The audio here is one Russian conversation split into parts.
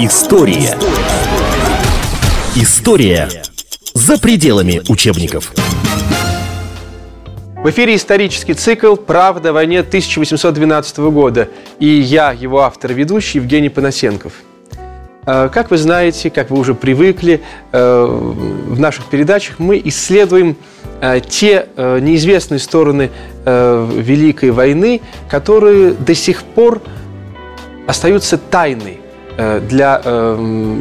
История. История за пределами учебников. В эфире исторический цикл «Правда о войне 1812 года» и я, его автор и ведущий, Евгений Панасенков. Э, как вы знаете, как вы уже привыкли, э, в наших передачах мы исследуем э, те неизвестные стороны Великой войны, которые до сих пор остаются тайной для,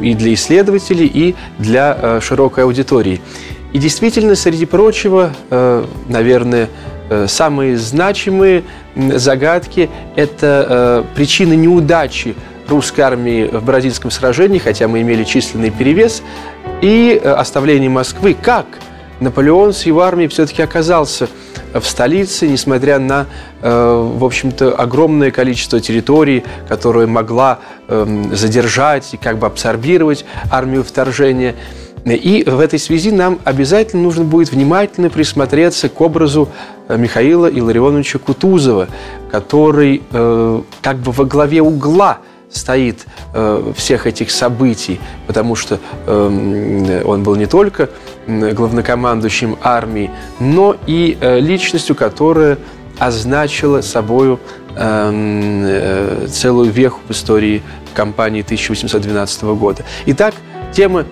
и для исследователей, и для широкой аудитории. И действительно, среди прочего, наверное, самые значимые загадки – это причины неудачи русской армии в Бородинском сражении, хотя мы имели численный перевес, и э, оставление Москвы, как Наполеон с его армией все-таки оказался в столице, несмотря на, э, в общем-то, огромное количество территорий, которое могла эм, задержать и как бы абсорбировать армию вторжения. И в этой связи нам обязательно нужно будет внимательно присмотреться к образу э, Михаила Илларионовича Кутузова, который как бы во главе угла – стоит э, всех этих событий, потому что э, он был не только главнокомандующим армии, но и э, личностью, которая означила собою эм, э, целую веху в истории кампании 1812 года. Итак, тема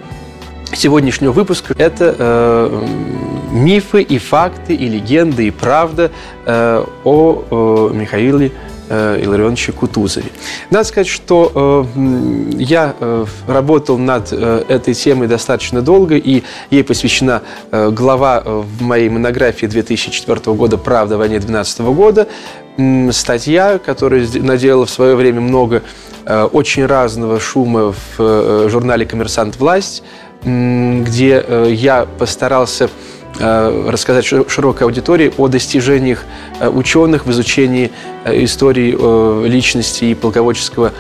сегодняшнего выпуска – это э, мифы и факты, и легенды, и правда э, о э, Михаиле Илларионовиче Кутузове. Надо сказать, что э, я э, работал над э, этой темой достаточно долго, и ей посвящена э, глава э, в моей монографии 2004 года «Правда о войне 12 года», э, статья, которая наделала в свое время много э, очень разного шума в э, журнале «Коммерсант. Власть», э, где э, я постарался Э, рассказать широкой аудитории о достижениях э, ученых в изучении э, истории личности и полководческого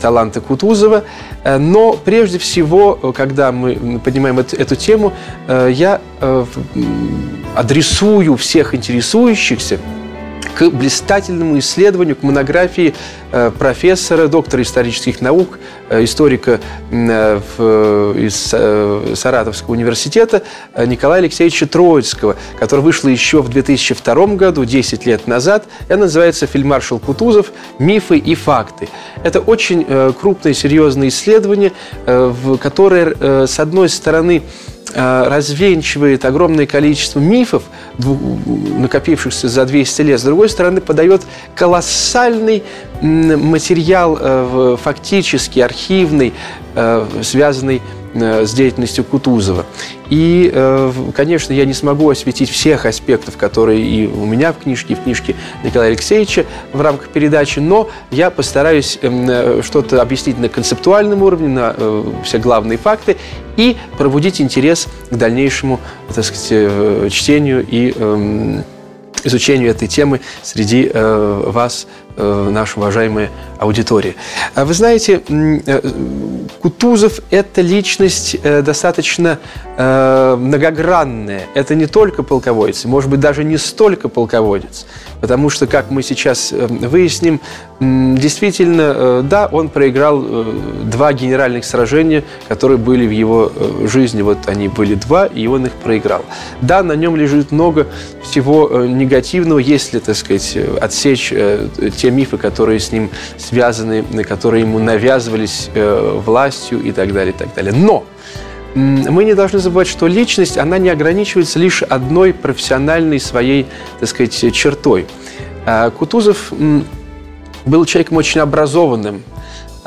таланта Кутузова. Но прежде всего, когда мы поднимаем эту, тему, я адресую всех интересующихся к блистательному исследованию, к монографии э, профессора, доктора исторических наук, э, историка э, из Саратовского университета Николая Алексеевича Троицкого, которая вышла еще в 2002 году, 10 лет назад. Она называется «Фельдмаршал Кутузов. Мифы и факты». Это очень крупное, серьезное исследование, которое, с одной стороны, развенчивает огромное количество мифов, накопившихся за 200 лет, с другой стороны, подает колоссальный материал э, фактически архивный, э, связанный Э, с деятельностью Кутузова. И, э, конечно, я не смогу осветить всех аспектов, которые и у меня в книжке, и в книжке Николая Алексеевича в рамках передачи, но я постараюсь эм, э, что-то объяснить на концептуальном уровне, на все главные факты и пробудить интерес к дальнейшему, так сказать, чтению и эм, изучению этой темы среди вас, э, наша уважаемая аудитория. А вы знаете, э, Кутузов – это личность э, достаточно многогранная. Это не только полководец, может быть, даже не столько полководец. Потому что, как мы сейчас выясним, действительно, да, он проиграл два генеральных сражения, которые были в его жизни. Вот они были два, и он их проиграл. Да, на нем лежит много всего негативного, если, так сказать, отсечь те мифы, которые с ним связаны, которые ему навязывались властью и так далее, и так далее. Но мы не должны забывать, что личность, она не ограничивается лишь одной профессиональной своей, так сказать, чертой. А, Кутузов был человеком очень образованным,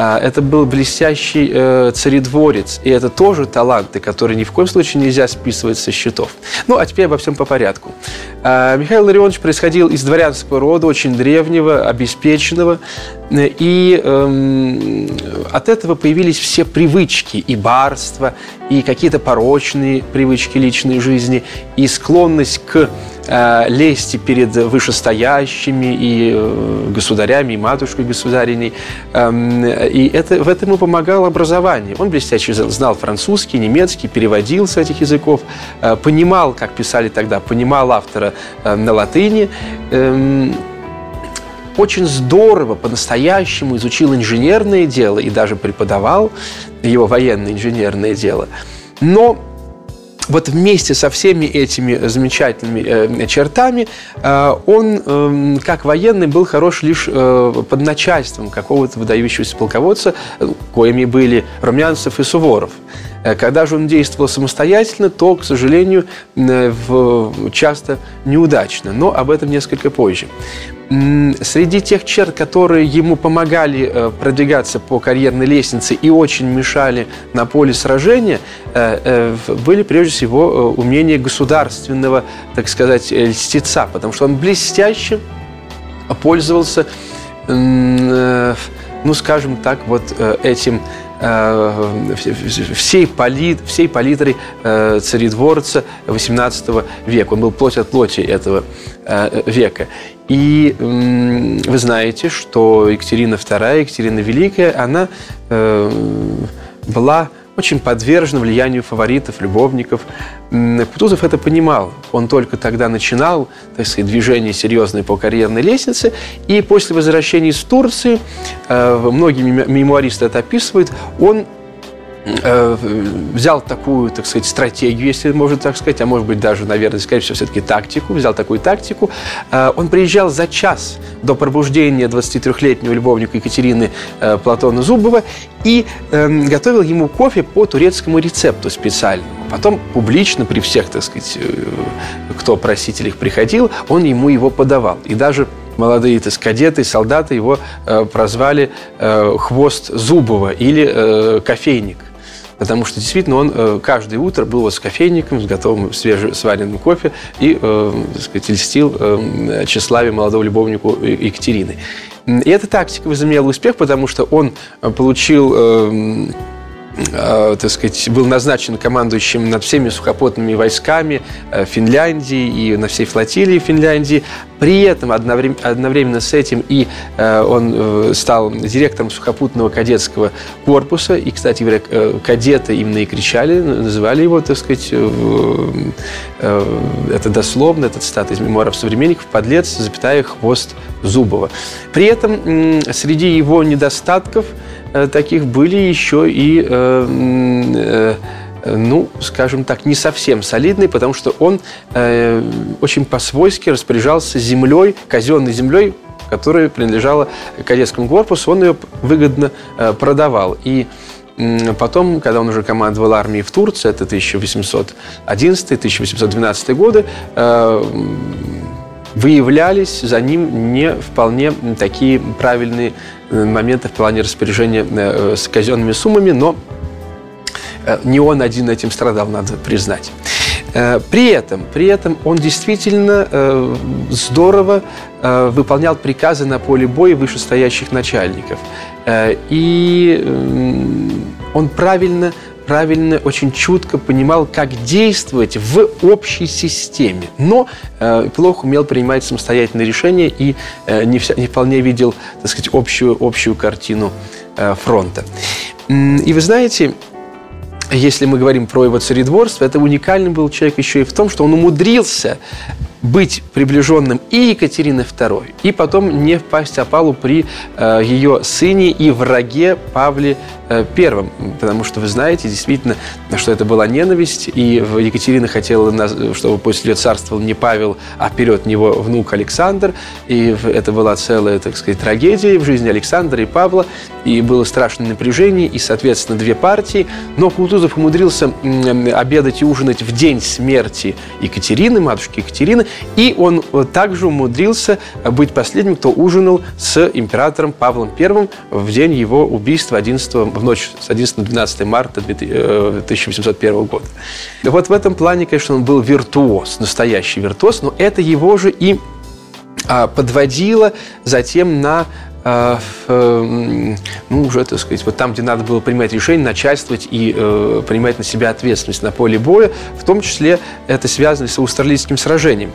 это был блестящий э, царедворец, и это тоже таланты, которые ни в коем случае нельзя списывать со счетов. Ну, а теперь обо всем по порядку. А, Михаил Ларионович происходил из дворянского рода, очень древнего, обеспеченного, и э, от этого появились все привычки, и барство, и какие-то порочные привычки личной жизни, и склонность к э, лести перед вышестоящими и э, государями, и матушкой государиней. Э, и это, в этом ему помогало образование. Он блестяще знал французский, немецкий, переводил с этих языков, э, понимал, как писали тогда, понимал автора э, на латыни. Э, очень здорово, по-настоящему изучил инженерное дело и даже преподавал его военное инженерное дело. Но вот вместе со всеми этими замечательными э, чертами э, он, э, как военный, был хорош лишь э, под начальством какого-то выдающегося полководца, коими были Румянцев и Суворов. Э, когда же он действовал самостоятельно, то, к сожалению, э, часто неудачно. Но об этом несколько позже. Среди тех черт, которые ему помогали э, продвигаться по карьерной лестнице и очень мешали на поле сражения, были прежде всего умения государственного, так сказать, льстеца, потому что он блестяще пользовался, ну, скажем так, вот этим Э, всей, палит, всей палитрой э, царедворца XVIII века. Он был плоть от плоти этого э, века. И вы знаете, что Екатерина II, Екатерина Великая, она была очень подвержен влиянию фаворитов, любовников. Кутузов это понимал. Он только тогда начинал, так сказать, движение серьезное по карьерной лестнице. И после возвращения из Турции, э, многие мемуаристы это описывают, он Э, взял такую, так сказать, стратегию, если можно так сказать, а может быть даже, наверное, скорее всего, все-таки тактику, взял такую тактику. Э, он приезжал за час до пробуждения 23-летнего любовника Екатерины э, Платона Зубова и эм, готовил ему кофе по турецкому рецепту специальному. Потом публично при всех, так сказать, кто просителях приходил, он ему его подавал. И даже молодые так, кадеты, солдаты его э, прозвали э, «хвост Зубова» или э, «кофейник» потому что действительно он э, каждое утро был с кофейником, с готовым свежесваренным кофе и, э, так сказать, льстил э, тщеславие молодого любовнику Екатерины. И эта тактика возымела успех, потому что он получил Э, так сказать, был назначен командующим над всеми сухопутными войсками э, Финляндии и на всей флотилии Финляндии. При этом одновременно с этим и э, он стал директором сухопутного кадетского корпуса. И, кстати говоря, кадеты именно и кричали, называли его, так сказать, это дословно, этот стат из мемуаров современников, подлец, запятая, хвост Зубова. При этом среди его недостатков – Э, таких были еще и э, э, ну, скажем так, не совсем солидный, потому что он э, очень по-свойски распоряжался землей, казенной землей, которая принадлежала кадетскому корпусу, он ее выгодно э, продавал. И Потом, когда он уже командовал армией в Турции, это 1811-1812 годы, выявлялись за ним не вполне такие правильные э, моменты в плане распоряжения э, с казенными суммами, но э, не он один этим страдал, надо признать. При этом, при этом он действительно здорово выполнял приказы на поле боя вышестоящих начальников. И он правильно правильно, очень чутко понимал, как действовать в общей системе, но э, плохо умел принимать самостоятельные решения и э, не, вся, не вполне видел, так сказать, общую, общую картину э, фронта. И вы знаете, если мы говорим про его царедворство, это уникальный был человек еще и в том, что он умудрился быть приближенным и Екатерины II, и потом не впасть опалу при э, ее сыне и враге Павле Э, первым, потому что вы знаете действительно, что это была ненависть, и Екатерина хотела, чтобы после ее царствовал не Павел, а вперед него внук Александр, и это была целая, так сказать, трагедия в жизни Александра и Павла, и было страшное напряжение, и, соответственно, две партии, но Кутузов умудрился обедать и ужинать в день смерти Екатерины, матушки Екатерины, и он э, также умудрился быть последним, кто ужинал с императором Павлом I в день его убийства 11 в ночь с 11 на 12 марта 1801 э, года. Вот в этом плане, конечно, он был виртуоз, настоящий виртуоз, но это его же и а, подводило затем на а, ну, уже, так сказать, вот там, где надо было принимать решения, начальствовать и э, принимать на себя ответственность на поле боя, в том числе это связано с австралийским сражением.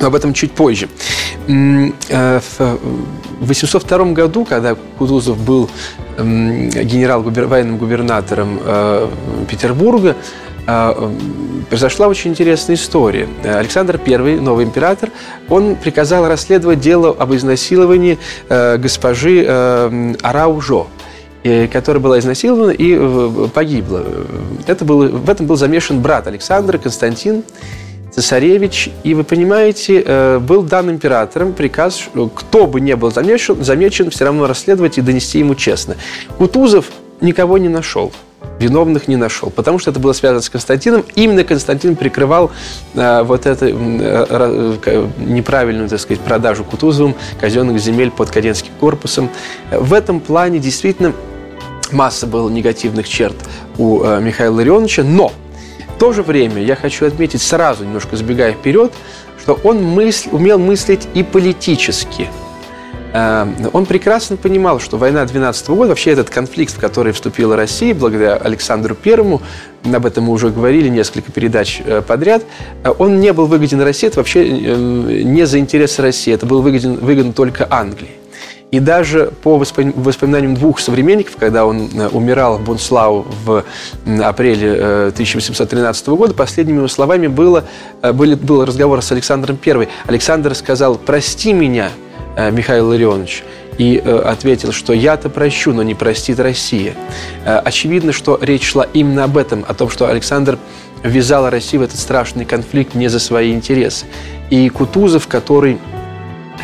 Об этом чуть позже. Э, в 802 году, когда Кутузов был генерал военным губернатором э, Петербурга, произошла очень интересная история. Александр I, новый император, он приказал расследовать дело об изнасиловании э, госпожи э, Араужо которая была изнасилована и э, погибла. Это был, в этом был замешан брат Александра, Константин цесаревич. И вы понимаете, был дан императором приказ, кто бы не был замечен, замечен, все равно расследовать и донести ему честно. Кутузов никого не нашел виновных не нашел, потому что это было связано с Константином. Именно Константин прикрывал э, вот эту э, э, неправильную, так сказать, продажу Кутузовым казенных земель под Каденским корпусом. В этом плане действительно масса было негативных черт у э, Михаила Ларионовича, но в то же время я хочу отметить сразу, немножко забегая вперед, что он мысль, умел мыслить и политически – он прекрасно понимал, что война 12 года, вообще этот конфликт, в который вступила Россия благодаря Александру Первому, об этом мы уже говорили несколько передач э, подряд, э, он не был выгоден России, это вообще не за интересы России, это был выгоден, выгоден только Англии. И даже по воспоминаниям двух современников, когда он умирал в Бунслау в апреле 1813 года, последними его словами было, были, был разговор с Александром I. Александр сказал «Прости меня, Э, Михаил Ларионович и э, ответил, что я-то прощу, но не простит Россия. Э, очевидно, что речь шла именно об этом, о том, что Александр ввязал Россию в этот страшный конфликт не за свои интересы. И Кутузов, который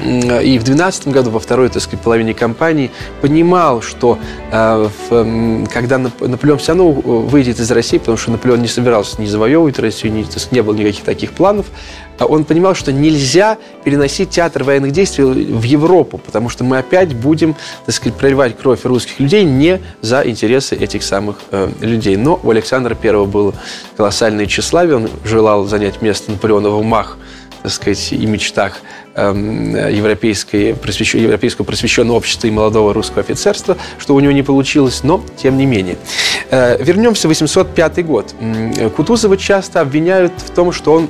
и в 2012 году, во второй так сказать, половине кампании, понимал, что э, в, когда Наполеон все равно выйдет из России, потому что Наполеон не собирался не завоевывать Россию, не, не было никаких таких планов, он понимал, что нельзя переносить театр военных действий в Европу, потому что мы опять будем, так сказать, проливать кровь русских людей не за интересы этих самых э, людей. Но у Александра I было колоссальное тщеславие, он желал занять место Наполеона в умах так сказать, и мечтах эм, европейской, просвещен, европейского просвещенного общества и молодого русского офицерства, что у него не получилось, но тем не менее. Э, вернемся в 805 год. Кутузова часто обвиняют в том, что он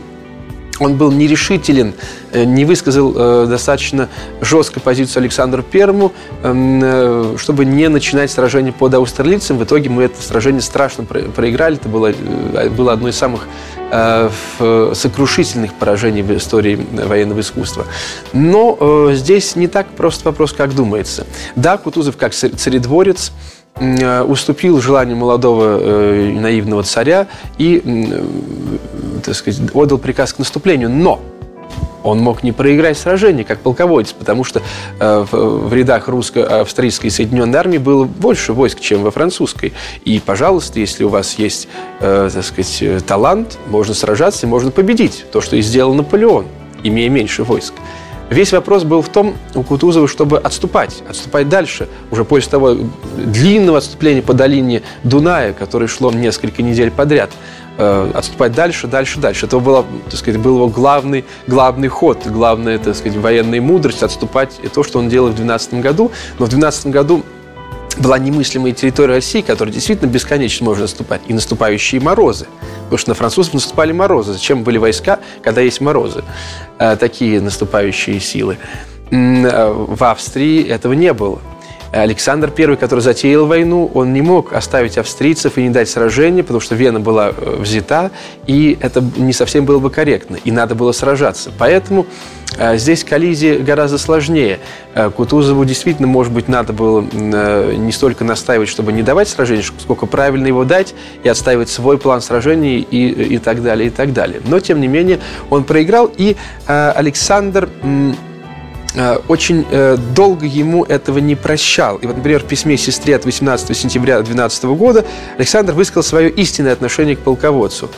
он был нерешителен, э, не высказал э, достаточно жестко позицию Александру Первому, эм, э, чтобы не начинать сражение под Аустерлицем. В итоге мы это сражение страшно проиграли. Это было, было одно из самых сокрушительных поражений в истории военного искусства. Но здесь не так просто вопрос, как думается. Да, Кутузов как царедворец – уступил желанию молодого э, наивного царя и, э, так сказать, отдал приказ к наступлению. Но он мог не проиграть сражение, как полководец, потому что э, в, в рядах русско-австрийской Соединенной армии было больше войск, чем во французской. И, пожалуйста, если у вас есть, э, так сказать, талант, можно сражаться и можно победить. То, что и сделал Наполеон, имея меньше войск. Весь вопрос был в том у Кутузова, чтобы отступать, отступать дальше. Уже после того длинного отступления по долине Дуная, которое шло несколько недель подряд, э, отступать дальше, дальше, дальше. Это был, так сказать, был его главный, главный ход, главная, так сказать, военная мудрость, отступать. И то, что он делал в 2012 году. Но в 2012 году была немыслимая территория России, которая действительно бесконечно может наступать, и наступающие морозы. Потому что на французов наступали морозы. Зачем были войска, когда есть морозы? Э, такие наступающие силы. Э, в Австрии этого не было. Александр I, который затеял войну, он не мог оставить австрийцев и не дать сражения, потому что Вена была э, взята, и это не совсем было бы корректно, и надо было сражаться. Поэтому э, здесь коллизия гораздо сложнее. Э, Кутузову действительно, может быть, надо было не столько настаивать, чтобы не давать сражение, сколько правильно его дать и отстаивать свой план сражений и, и так далее, и так далее. Но, тем не менее, он проиграл, и Александр Э, очень э, долго ему этого не прощал. И вот, например, в письме сестре от 18 сентября 2012 года Александр высказал свое истинное отношение к полководцу.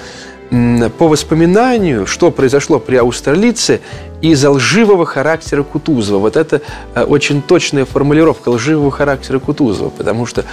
По воспоминанию, что произошло при Аустерлице, из-за лживого характера Кутузова. Вот это э, очень точная формулировка лживого характера Кутузова, потому что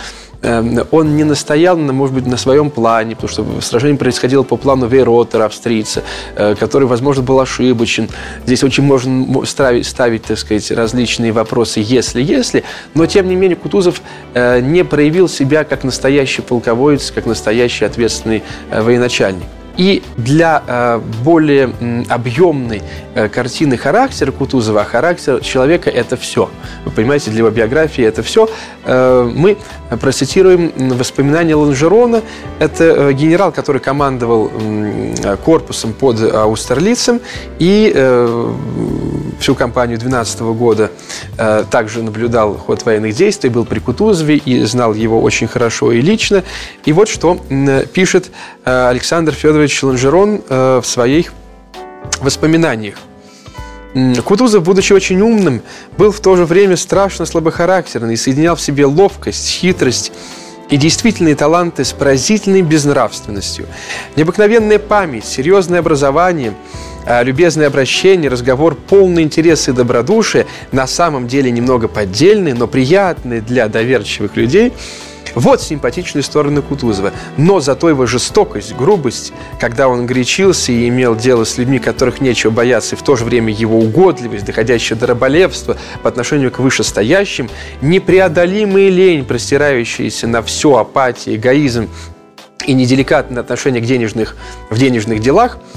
он не настоял, может быть, на своем плане, потому что сражение происходило по плану Вейротера, австрийца, э, который, возможно, был ошибочен. Здесь очень можно ставить, ставить так сказать, различные вопросы «если-если», но, тем не менее, Кутузов э, не проявил себя как настоящий полководец, как настоящий ответственный э, военачальник. И для э, более объемной э, картины характера Кутузова, а характер человека – это все. Вы понимаете, для его биографии это все. Мы процитируем воспоминания Ланжерона. Это генерал, который командовал корпусом под Аустерлицем и всю кампанию 12 года также наблюдал ход военных действий, был при Кутузове и знал его очень хорошо и лично. И вот что пишет Александр Федорович Ланжерон э, в своих воспоминаниях. Кутузов, будучи очень умным, был в то же время страшно слабохарактерный и соединял в себе ловкость, хитрость и действительные таланты с поразительной безнравственностью. Необыкновенная память, серьезное образование, э, любезное обращение, разговор, полный интерес и добродушие, на самом деле немного поддельные, но приятные для доверчивых людей – вот симпатичные стороны Кутузова. Но зато его жестокость, грубость, когда он горячился и имел дело с людьми, которых нечего бояться, и в то же время его угодливость, доходящая до раболепства по отношению к вышестоящим, непреодолимая лень, простирающаяся на все апатия, эгоизм и неделикатное отношение к денежных, в денежных делах –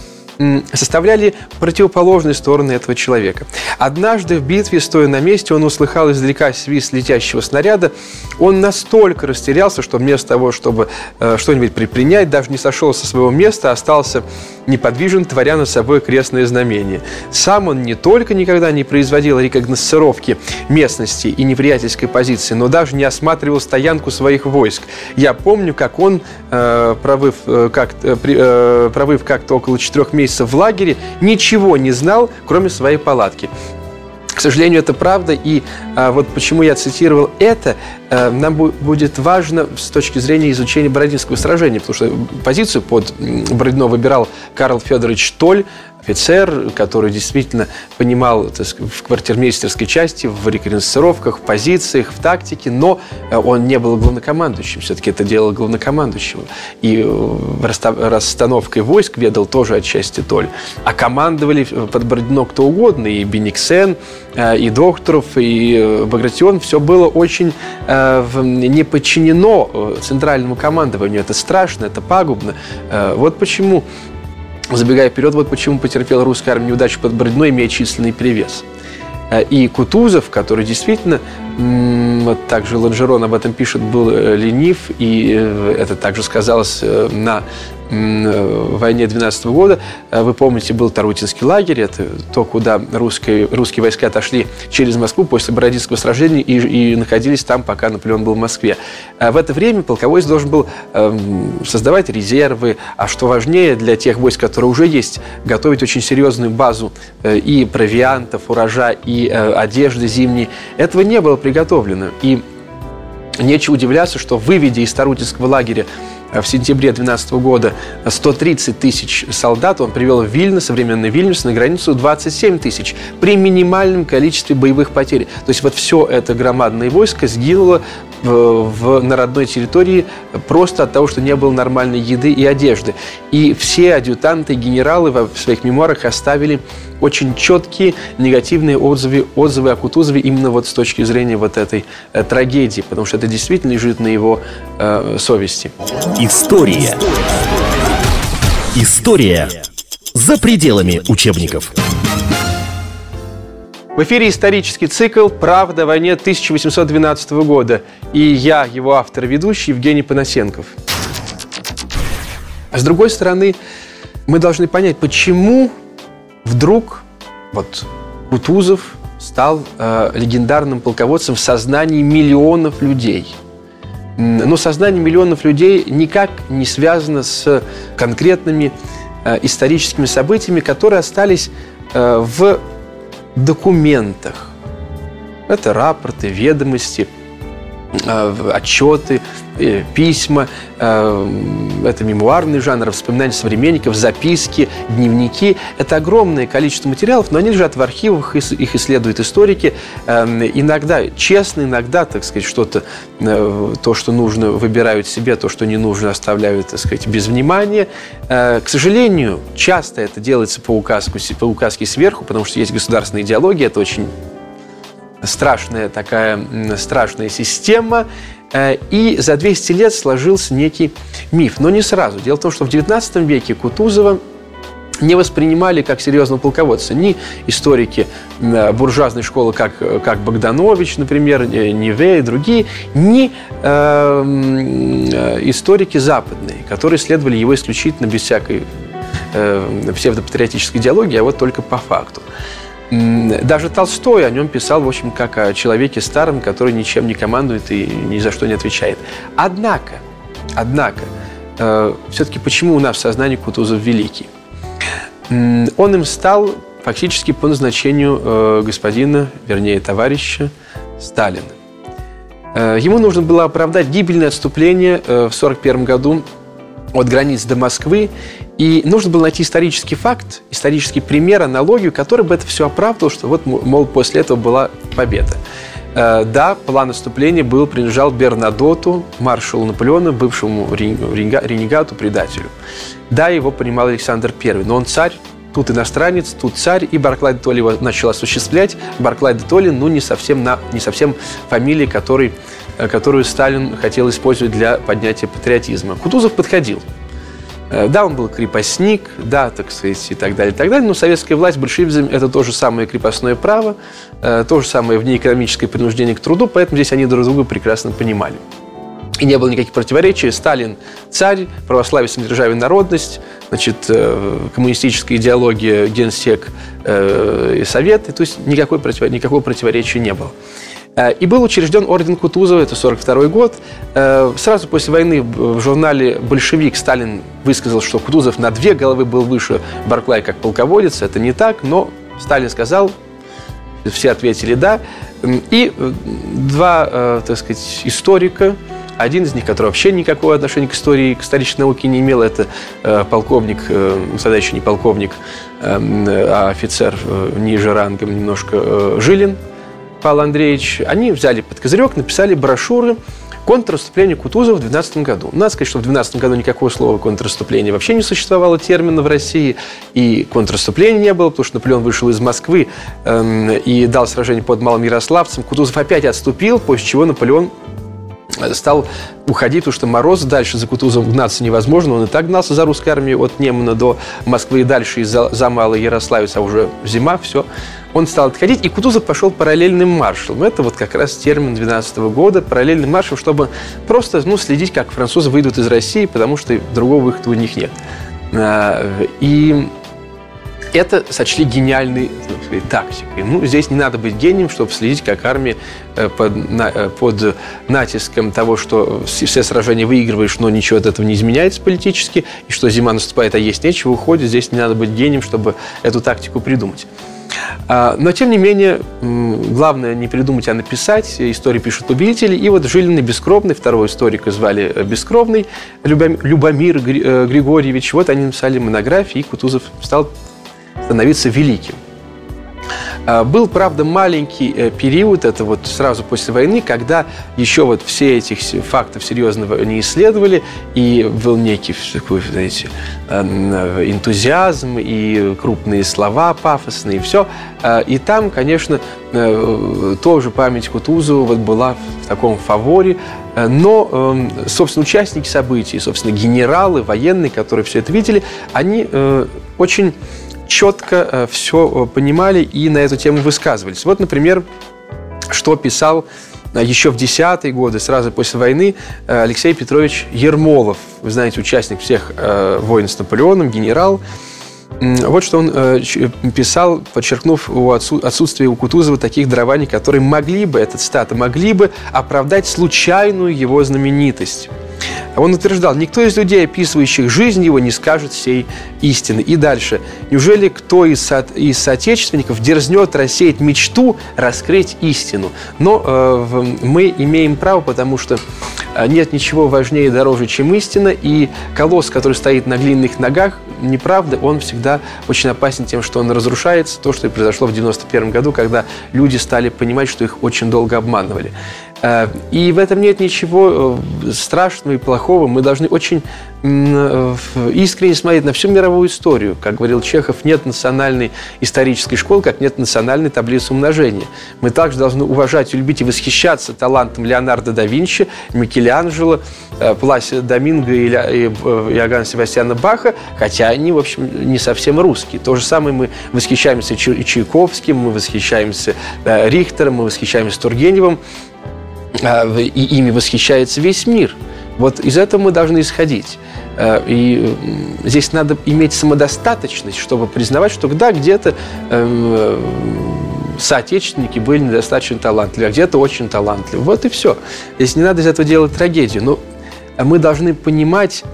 составляли противоположные стороны этого человека. Однажды в битве, стоя на месте, он услыхал издалека свист летящего снаряда. Он настолько растерялся, что вместо того, чтобы э, что-нибудь предпринять, даже не сошел со своего места, остался неподвижен, творя над собой крестное знамение. Сам он не только никогда не производил рекогносцировки местности и неприятельской позиции, но даже не осматривал стоянку своих войск. Я помню, как он, э, провыв, э, как, э, э провыв как-то около четырех месяцев, месяцев в лагере, ничего не знал, кроме своей палатки. К сожалению, это правда, и а, вот почему я цитировал это, а, нам будет важно с точки зрения изучения Бородинского сражения, потому что позицию под Бородино выбирал Карл Федорович Толь, офицер, который действительно понимал сказать, в квартирмейстерской части, в рекогносцировках, в позициях, в тактике, но э, он не был главнокомандующим. Все-таки это дело главнокомандующего. И э, расстановкой войск ведал тоже отчасти Толь. А командовали под Бородино кто угодно, и Бениксен, э, и Докторов, и Багратион. Все было очень не подчинено центральному командованию. Это страшно, это пагубно. Вот почему Забегая вперед, вот почему потерпела русская армия неудачу под Бородино, имея численный перевес. Э, и Кутузов, который действительно, вот также Ланжерон об этом пишет, был э, ленив, и э, это также сказалось на войне 12 года. Э, вы помните, был Тарутинский лагерь, это то, куда русские, русские войска отошли через Москву после Бородинского сражения и, и находились там, пока Наполеон был в Москве. А в это время полководец должен был эм, создавать резервы, а что важнее для тех войск, которые уже есть, готовить очень серьезную базу э, и провиантов, урожа, и э, одежды зимней. Этого не было приготовлено. И нечего удивляться, что выведя из Тарутинского лагеря Э, в сентябре 2012 года 130 тысяч солдат, он привел в Вильно, современный Вильнюс, на границу 27 тысяч при минимальном количестве боевых потерь. То есть вот все это громадное войско сгинуло в, в, на родной территории просто от того, что не было нормальной еды и одежды. И все адъютанты, генералы в своих мемуарах оставили очень четкие негативные отзывы, отзывы о Кутузове именно вот с точки зрения вот этой э, трагедии, потому что это действительно лежит на его э, совести. История. История за пределами учебников. В эфире исторический цикл «Правда о войне 1812 года» и я, его автор и ведущий Евгений Панасенков. С другой стороны, мы должны понять, почему вдруг вот Кутузов стал э, легендарным полководцем в сознании миллионов людей. Но сознание миллионов людей никак не связано с конкретными э, историческими событиями, которые остались э, в документах. Это рапорты, ведомости, отчеты, э, письма, э, это мемуарный жанр, воспоминания современников, записки, дневники. Это огромное количество материалов, но они лежат в архивах, их исследуют историки. Иногда честно, иногда, так сказать, что-то, то, что нужно, выбирают себе, то, что не нужно, оставляют, так сказать, без внимания. К сожалению, часто это делается по указке, по указке сверху, потому что есть государственная идеология, это очень страшная такая страшная система, Э, и за 200 лет сложился некий миф. Но не сразу. Дело в том, что в 19 веке Кутузова не воспринимали как серьезного полководца ни историки э, буржуазной школы, как, как Богданович, например, Неве и другие, ни э, историки западные, которые следовали его исключительно без всякой э, псевдопатриотической идеологии, а вот только по факту. Даже Толстой о нем писал, в общем, как о человеке старом, который ничем не командует и ни за что не отвечает. Однако, однако, э, все-таки почему у нас в сознании Кутузов великий? Он им стал фактически по назначению э, господина, вернее, товарища Сталина. Э, ему нужно было оправдать гибельное отступление э, в 1941 году от границ до Москвы, и нужно было найти исторический факт, исторический пример, аналогию, который бы это все оправдывал, что вот, мол, после этого была победа. Да, план наступления был, принадлежал Бернадоту, маршалу Наполеона, бывшему ренегату, предателю. Да, его понимал Александр I, но он царь, тут иностранец, тут царь, и Барклай де Толли его начал осуществлять. Барклай де Толли, ну, не совсем, на, не совсем фамилия, который, э, которую Сталин хотел использовать для поднятия патриотизма. Кутузов подходил. Э, да, он был крепостник, да, так сказать, и так далее, и так далее, но советская власть, большевизм – это то же самое крепостное право, э, то же самое внеэкономическое принуждение к труду, поэтому здесь они друг друга прекрасно понимали и не было никаких противоречий. Сталин – царь, православие, самодержавие, народность, значит, э, коммунистическая идеология, генсек и советы. То есть никакой, никакого противоречия не было. Э, и был учрежден орден Кутузова, это 42 год. Сразу после войны в журнале «Большевик» Сталин высказал, что Кутузов на две головы был выше Барклай как полководец. Это не так, но Сталин сказал, все ответили «да». И два, так сказать, историка – один из них, который вообще никакого отношения к истории, к исторической науке не имел, это э, полковник, э, тогда еще не полковник, э, а офицер э, ниже рангом немножко, э, Жилин Павел Андреевич. Они взяли под козырек, написали брошюры контрнаступление Кутузова в 2012 году. Надо сказать, что в 2012 году никакого слова контрнаступление вообще не существовало термина в России, и контрнаступления не было, потому что Наполеон вышел из Москвы эм, и дал сражение под Малым Ярославцем. Кутузов опять отступил, после чего Наполеон стал уходить, потому что Мороз дальше за Кутузовым гнаться невозможно. Он и так гнался за русской армией от Немана до Москвы и дальше из-за за Малой Ярославец, а уже зима, все. Он стал отходить, и Кутузов пошел параллельным маршалом. Это вот как раз термин 12 года, параллельным маршалом, чтобы просто ну, следить, как французы выйдут из России, потому что другого выхода у них нет. А, и это сочли гениальной тактикой. Ну, здесь не надо быть гением, чтобы следить, как армия э, под, на, э, под натиском того, что все сражения выигрываешь, но ничего от этого не изменяется политически, и что зима наступает, а есть нечего, уходит. Здесь не надо быть гением, чтобы эту тактику придумать. А, но, тем не менее, главное не придумать, а написать. Истории пишут победители. И вот Жилин и Бескровный, второго историка звали э, Бескровный, Любомир Григорьевич. Вот они написали монографии, и Кутузов стал становиться великим. А, был, правда, маленький э, период, это вот сразу после войны, когда еще вот все этих фактов серьезного не исследовали, и был некий такой, знаете, э, энтузиазм, и крупные слова пафосные, и все. А, и там, конечно, э, тоже память Кутузова вот была в таком фаворе, но, эм, собственно, участники событий, собственно, генералы, военные, которые все это видели, они очень четко э, все э, понимали и на эту тему высказывались. Вот, например, что писал э, еще в десятые годы, сразу после войны, Алексей Петрович Ермолов. Вы знаете, участник всех войн с Наполеоном, генерал. Вот что он писал, подчеркнув отсутствие у Кутузова таких дарований, которые могли бы, этот стат, могли бы оправдать случайную его знаменитость. Он утверждал, никто из людей, описывающих жизнь его, не скажет всей истины. И дальше. Неужели кто из, со, из соотечественников дерзнет рассеять мечту, раскрыть истину? Но э, мы имеем право, потому что э, нет ничего важнее и дороже, чем истина. И колосс, который стоит на глиняных ногах, неправда, он всегда очень опасен тем, что он разрушается. То, что и произошло в 91 году, когда люди стали понимать, что их очень долго обманывали. Э, и в этом нет ничего э, страшного и плохого. Мы должны очень э, искренне смотреть на всю мировую историю. Как говорил Чехов, нет национальной исторической школы, как нет национальной таблицы умножения. Мы также должны уважать, любить и восхищаться талантом Леонардо да Винчи, Микеланджело, Пласио Доминго и Иоганна Себастьяна Баха, хотя они, в общем, не совсем русские. То же самое мы восхищаемся Чайковским, мы восхищаемся Рихтером, мы восхищаемся Тургеневым. А, и ими восхищается весь мир. Вот из этого мы должны исходить. А, и здесь надо иметь самодостаточность, чтобы признавать, что да, где-то эм, соотечественники были недостаточно талантливы, а где-то очень талантливы. Вот и все. Здесь не надо из этого делать трагедию. Но мы должны понимать,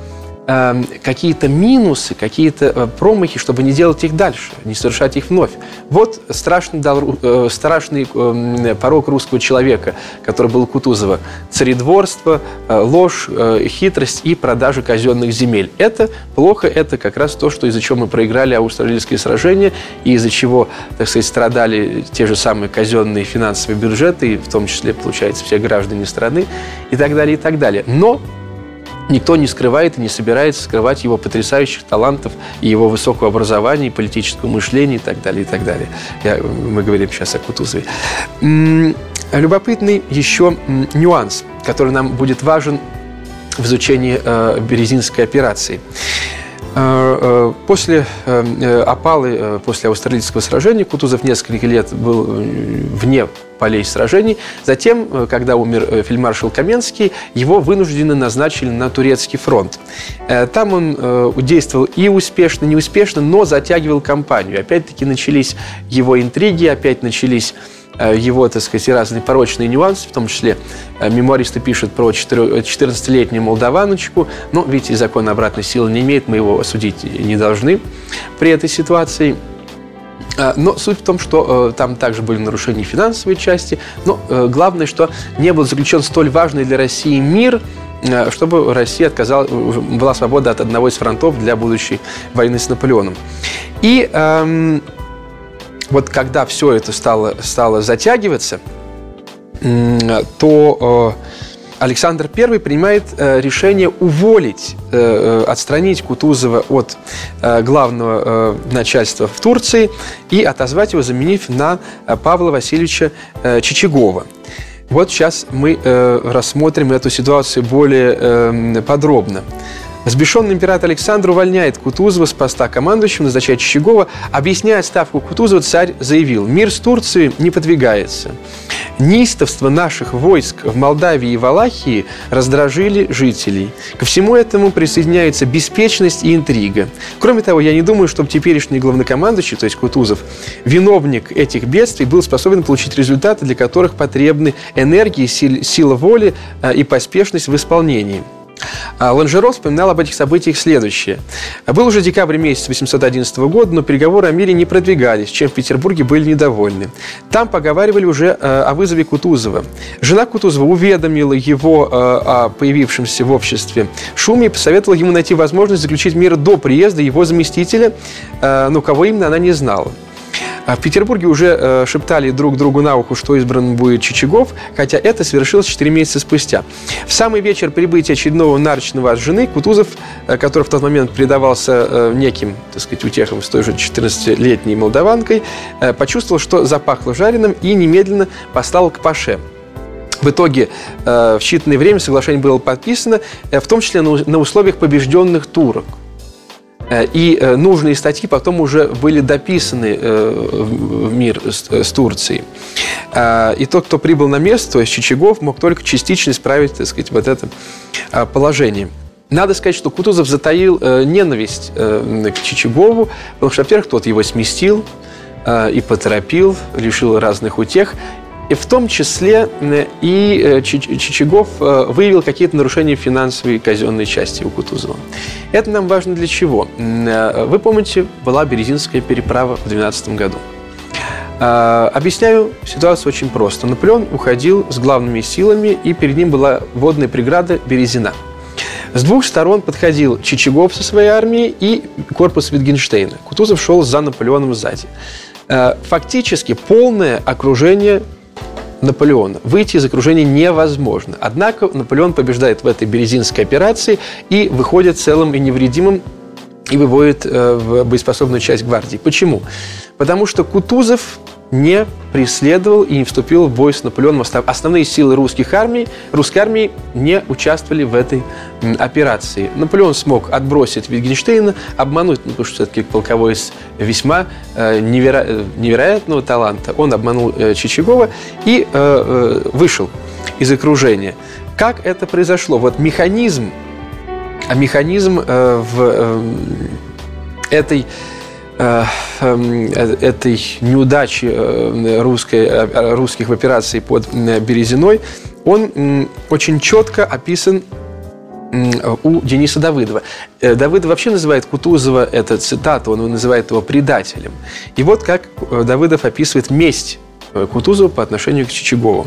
Эм, какие-то минусы, какие-то э, промахи, чтобы не делать их дальше, не совершать их вновь. Вот страшный, э, страшный эм, порог русского человека, который был у Кутузова. Царедворство, э, ложь, хитрость и продажа казенных земель. Это плохо, это как раз то, что из-за чего мы проиграли австралийские сражения и из-за чего, так сказать, страдали те же самые казенные финансовые бюджеты, и в том числе, получается, все граждане страны и так далее, и так далее. Но никто не скрывает и не собирается скрывать его потрясающих талантов и его высокого образования, и политического мышления и так далее, и так далее. Я, мы говорим сейчас о Кутузове. Любопытный еще нюанс, который нам будет важен в изучении э, Березинской операции. Э, э, после э, опалы, после австралийского сражения Кутузов несколько лет был вне полей сражений. Затем, когда умер фельдмаршал Каменский, его вынужденно назначили на турецкий фронт. Там он действовал и успешно, и неуспешно, но затягивал кампанию. Опять-таки начались его интриги, опять начались его, так сказать, разные порочные нюансы, в том числе э, мемуаристы пишут про 14-летнюю молдаваночку, но, видите, закон обратной силы не имеет, мы его осудить не должны при этой ситуации. Э, но суть в том, что там также были нарушения финансовой части. Но главное, что не был заключен столь важный для России мир, чтобы Россия отказала, была свобода от одного из фронтов для будущей войны с Наполеоном. И эм, вот когда все это стало, стало затягиваться, то э, Александр I принимает э, решение уволить, э, отстранить Кутузова от главного начальства в Турции и отозвать его, заменив на Павла Васильевича Чичагова. Вот сейчас мы рассмотрим эту ситуацию более подробно. Взбешенный император Александр увольняет Кутузова с поста командующего, назначает Чищегова. Объясняя ставку Кутузова, царь заявил, мир с Турцией не подвигается. Неистовство наших войск в Молдавии и Валахии раздражили жителей. Ко всему этому присоединяется беспечность и интрига. Кроме того, я не думаю, чтобы теперешний главнокомандующий, то есть Кутузов, виновник этих бедствий, был способен получить результаты, для которых потребны энергии, сила воли э, и поспешность в исполнении. А Ланжеро вспоминал об этих событиях следующее. Был уже декабрь месяц 811 года, но переговоры о мире не продвигались, чем в Петербурге были недовольны. Там поговаривали уже э, о вызове Кутузова. Жена Кутузова уведомила его э, о появившемся в обществе шуме и посоветовала ему найти возможность заключить мир до приезда его заместителя, э, но кого именно она не знала. А в Петербурге уже э, шептали друг другу на ухо, что избран будет Чичагов, хотя это совершилось 4 месяца спустя. В самый вечер прибытия очередного нарочного от жены Кутузов, э, который в тот момент предавался э, неким, так сказать, утехам с той же 14-летней молдаванкой, почувствовал, что запахло жареным и немедленно послал к Паше. В итоге в считанное время соглашение было подписано, в том числе на условиях побежденных турок. Э, и э, нужные статьи потом уже были дописаны э, в мир с Турцией. И тот, кто прибыл на место, то есть Чичагов, мог только частично исправить, так сказать, вот это положение. Надо сказать, что Кутузов затаил ненависть к Чичагову, потому что, во-первых, тот его сместил, и поторопил, лишил разных утех. И в том числе и э, Чичагов э, выявил какие-то нарушения финансовой казенной части у Кутузова. Это нам важно для чего? Э, вы помните, была Березинская переправа в 2012 году. Объясняю ситуацию очень просто. Наполеон уходил с главными силами, и перед ним была водная преграда Березина. С двух сторон подходил Чичагов со своей армией и корпус Витгенштейна. Кутузов шел за Наполеоном сзади. Фактически полное окружение Наполеона. Выйти из окружения невозможно. Однако Наполеон побеждает в этой Березинской операции и выходит целым и невредимым и выводит э, в боеспособную часть гвардии. Почему? Потому что Кутузов не преследовал и не вступил в бой с Наполеоном. Основные силы русских армий, русской армии не участвовали в этой операции. Наполеон смог отбросить Витгенштейна, обмануть, ну, потому что все-таки полководец весьма э, неверо... Э, невероятного таланта. Он обманул э, Чичагова и э, э, вышел из окружения. Как это произошло? Вот механизм, а механизм э, в э, этой этой неудачи э, русской, русских в операции под Березиной, он очень четко описан у Дениса Давыдова. Давыдов вообще называет Кутузова, это цитата, он называет его предателем. И вот как Давыдов описывает месть Кутузова по отношению к Чичагову.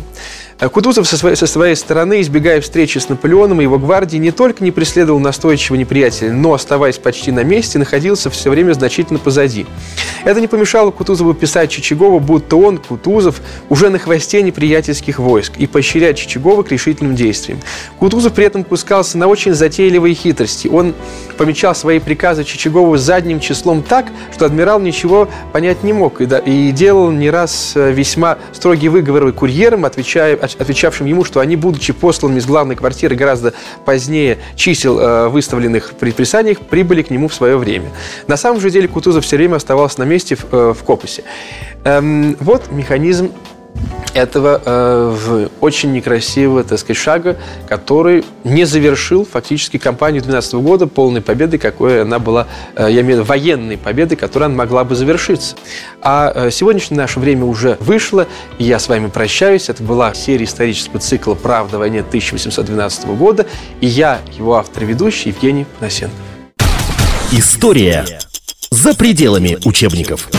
Э, Кутузов со своей, со своей стороны, избегая встречи с Наполеоном и его гвардией, не только не преследовал настойчивого неприятеля, но, оставаясь почти на месте, находился все время значительно позади. Это не помешало Кутузову писать Чичагову, будто он, Кутузов, уже на хвосте неприятельских войск и поощрять Чичагова к решительным действиям. Кутузов при этом пускался на очень затейливые хитрости. Он помечал свои приказы Чичагову задним числом так, что адмирал ничего понять не мог и, да, и делал не раз э, весьма строгие выговоры курьерам, отвечая, отвечавшим ему, что они, будучи посланными из главной квартиры гораздо позднее чисел, э, выставленных при приписаниях, прибыли к нему в свое время. На самом же деле Кутузов все время оставался на месте в, э, в Копусе. Эм, вот механизм этого э, очень некрасивого, так сказать, шага, который не завершил фактически кампанию 2012 года полной победы, какой она была, э, я имею в виду военной победы, которая она могла бы завершиться. А э, сегодняшнее наше время уже вышло, и я с вами прощаюсь. Это была серия исторического цикла «Правда о войне» 1812 года, и я, его автор и ведущий, Евгений Панасенков. История за пределами учебников.